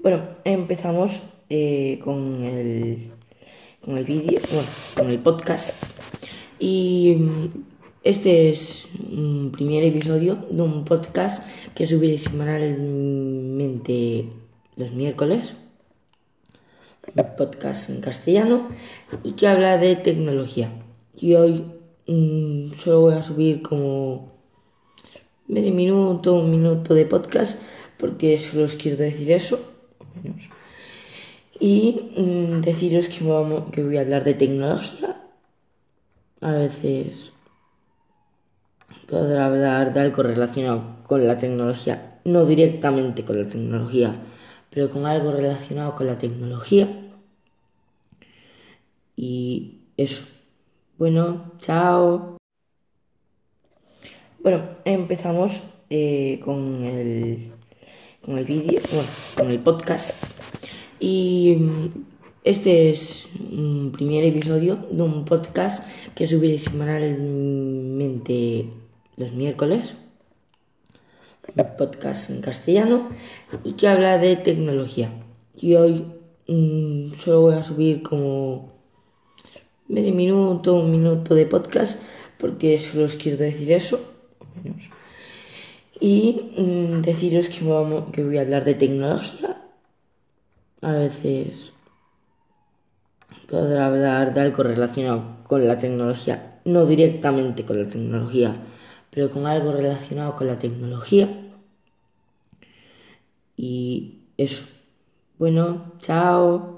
Bueno, empezamos eh, con el, con el vídeo, bueno, con el podcast. Y mm, este es un primer episodio de un podcast que subiré semanalmente los miércoles. Un podcast en castellano y que habla de tecnología. Y hoy mmm, solo voy a subir como medio minuto, un minuto de podcast porque solo os quiero decir eso. Y mmm, deciros que, vamos, que voy a hablar de tecnología. A veces podrá hablar de algo relacionado con la tecnología, no directamente con la tecnología, pero con algo relacionado con la tecnología. Y eso. Bueno, chao. Bueno, empezamos eh, con el, con el vídeo, bueno, con el podcast. Y mm, este es un primer episodio de un podcast que subiré semanalmente los miércoles. Un podcast en castellano y que habla de tecnología. Y hoy mmm, solo voy a subir como medio minuto, un minuto de podcast porque solo os quiero decir eso. Y mmm, deciros que, vamos, que voy a hablar de tecnología. A veces podrá hablar de algo relacionado con la tecnología, no directamente con la tecnología, pero con algo relacionado con la tecnología. Y eso. Bueno, chao.